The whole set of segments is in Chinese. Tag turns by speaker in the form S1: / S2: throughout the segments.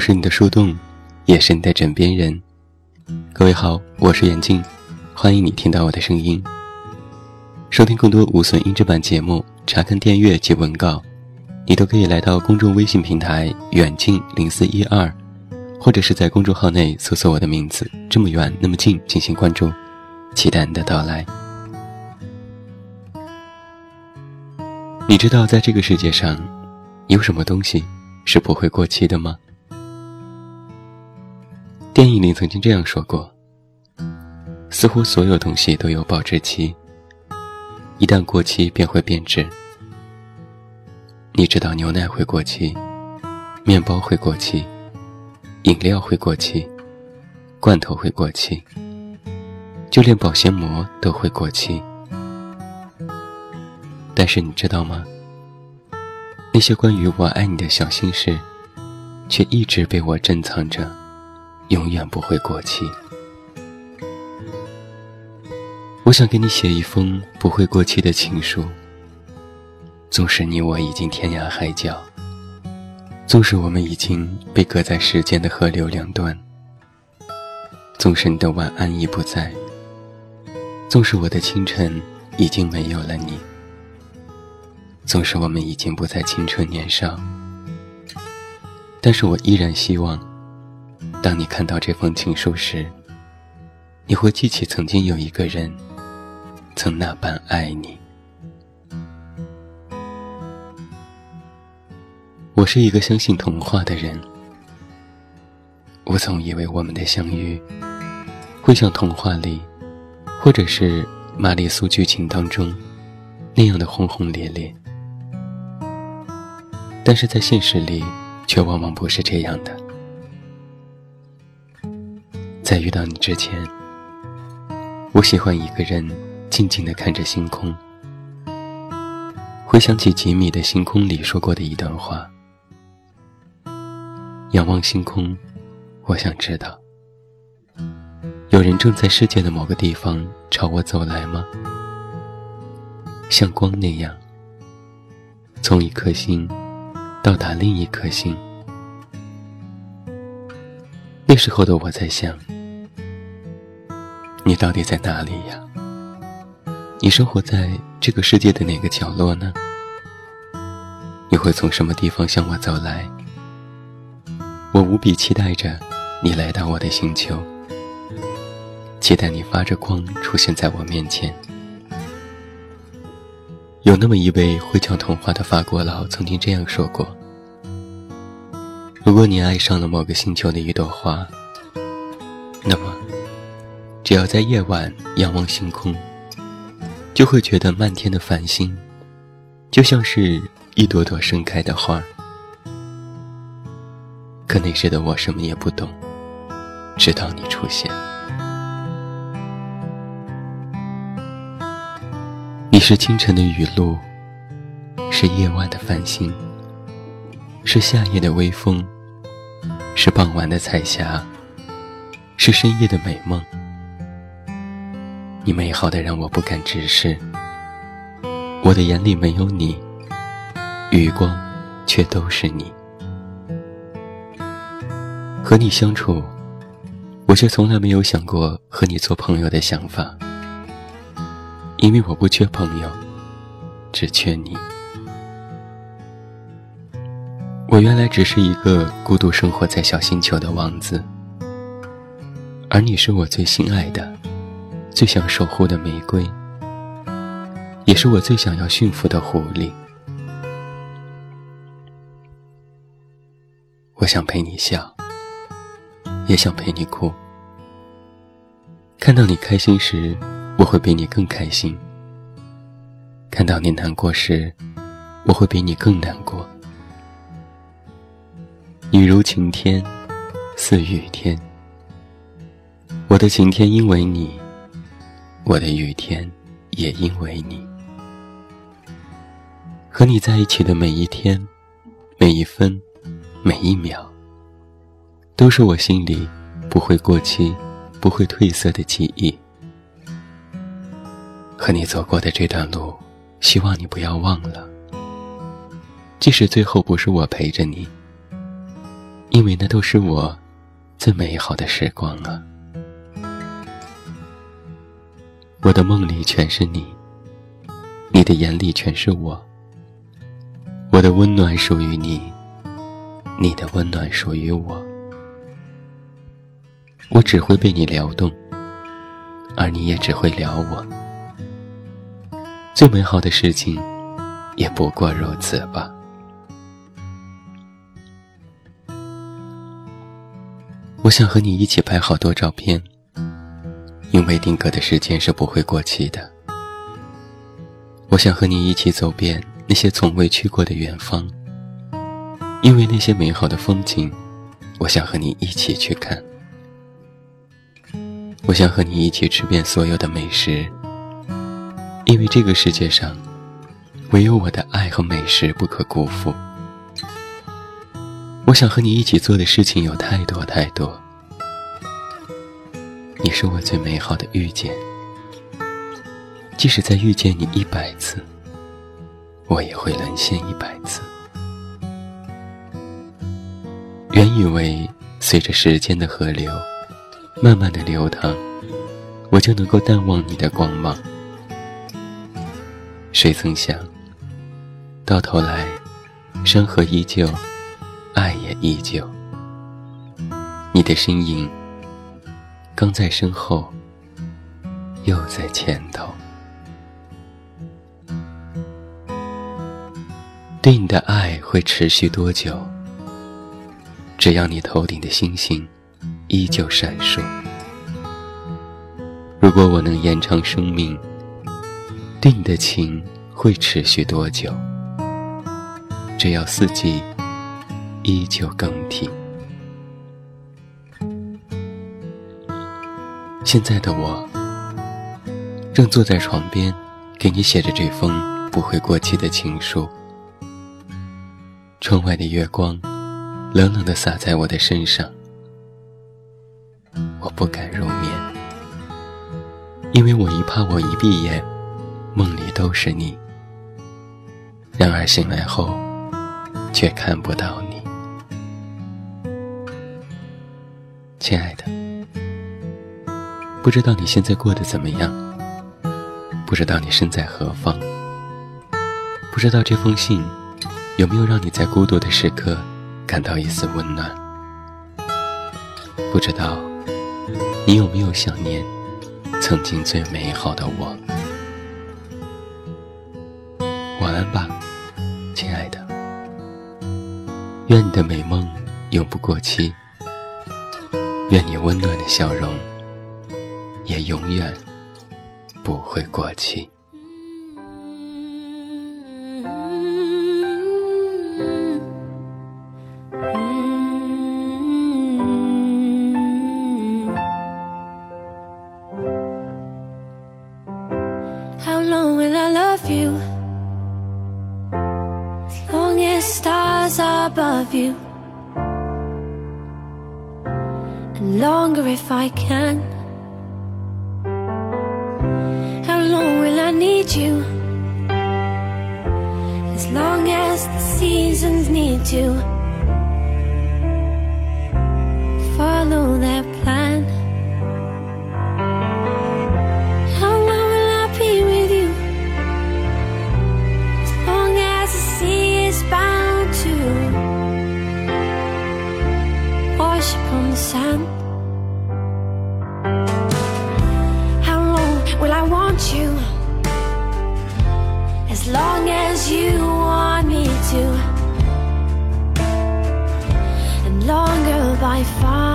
S1: 是你的树洞，也是你的枕边人。各位好，我是眼镜，欢迎你听到我的声音。收听更多无损音质版节目，查看电阅及文稿，你都可以来到公众微信平台“远近零四一二”，或者是在公众号内搜索我的名字“这么远那么近”进行关注，期待你的到来。你知道，在这个世界上，有什么东西是不会过期的吗？电影里曾经这样说过：“似乎所有东西都有保质期。”一旦过期便会变质。你知道牛奶会过期，面包会过期，饮料会过期，罐头会过期，就连保鲜膜都会过期。但是你知道吗？那些关于我爱你的小心事，却一直被我珍藏着，永远不会过期。我想给你写一封不会过期的情书。纵使你我已经天涯海角，纵使我们已经被隔在时间的河流两端，纵使你的晚安已不在，纵使我的清晨已经没有了你，纵使我们已经不再青春年少，但是我依然希望，当你看到这封情书时，你会记起曾经有一个人。曾那般爱你。我是一个相信童话的人。我总以为我们的相遇，会像童话里，或者是玛丽苏剧情当中那样的轰轰烈烈。但是在现实里，却往往不是这样的。在遇到你之前，我喜欢一个人。静静地看着星空，回想起吉米的星空里说过的一段话：“仰望星空，我想知道，有人正在世界的某个地方朝我走来吗？像光那样，从一颗星到达另一颗星。那时候的我在想，你到底在哪里呀？”你生活在这个世界的哪个角落呢？你会从什么地方向我走来？我无比期待着你来到我的星球，期待你发着光出现在我面前。有那么一位会讲童话的法国佬曾经这样说过：如果你爱上了某个星球的一朵花，那么只要在夜晚仰望星空。就会觉得漫天的繁星，就像是一朵朵盛开的花。可那时的我什么也不懂，直到你出现。你是清晨的雨露，是夜晚的繁星，是夏夜的微风，是傍晚的彩霞，是深夜的美梦。你美好的让我不敢直视，我的眼里没有你，余光却都是你。和你相处，我却从来没有想过和你做朋友的想法，因为我不缺朋友，只缺你。我原来只是一个孤独生活在小星球的王子，而你是我最心爱的。最想守护的玫瑰，也是我最想要驯服的狐狸。我想陪你笑，也想陪你哭。看到你开心时，我会比你更开心；看到你难过时，我会比你更难过。你如晴天，似雨天。我的晴天因为你。我的雨天，也因为你。和你在一起的每一天，每一分，每一秒，都是我心里不会过期、不会褪色的记忆。和你走过的这段路，希望你不要忘了。即使最后不是我陪着你，因为那都是我最美好的时光啊！我的梦里全是你，你的眼里全是我。我的温暖属于你，你的温暖属于我。我只会被你撩动，而你也只会撩我。最美好的事情，也不过如此吧。我想和你一起拍好多照片，因为定格的时间是不会过期的。我想和你一起走遍。那些从未去过的远方，因为那些美好的风景，我想和你一起去看。我想和你一起吃遍所有的美食，因为这个世界上，唯有我的爱和美食不可辜负。我想和你一起做的事情有太多太多，你是我最美好的遇见，即使再遇见你一百次。我也会沦陷一百次。原以为随着时间的河流，慢慢的流淌，我就能够淡忘你的光芒。谁曾想，到头来，山河依旧，爱也依旧。你的身影，刚在身后，又在前头。对你的爱会持续多久？只要你头顶的星星依旧闪烁。如果我能延长生命，对你的情会持续多久？只要四季依旧更替。现在的我，正坐在床边，给你写着这封不会过期的情书。窗外的月光，冷冷的洒在我的身上，我不敢入眠，因为我一怕我一闭眼，梦里都是你。然而醒来后，却看不到你，亲爱的，不知道你现在过得怎么样，不知道你身在何方，不知道这封信。有没有让你在孤独的时刻感到一丝温暖？不知道你有没有想念曾经最美好的我？晚安吧，亲爱的。愿你的美梦永不过期。愿你温暖的笑容也永远不会过期。
S2: I can. Need you? As long as the seasons need to follow that plan. How long will I be with you? As long as the sea is bound to wash upon the sand. By far.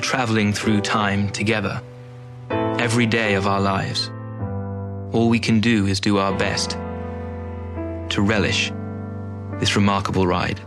S3: Traveling through time together, every day of our lives. All we can do is do our best to relish this remarkable ride.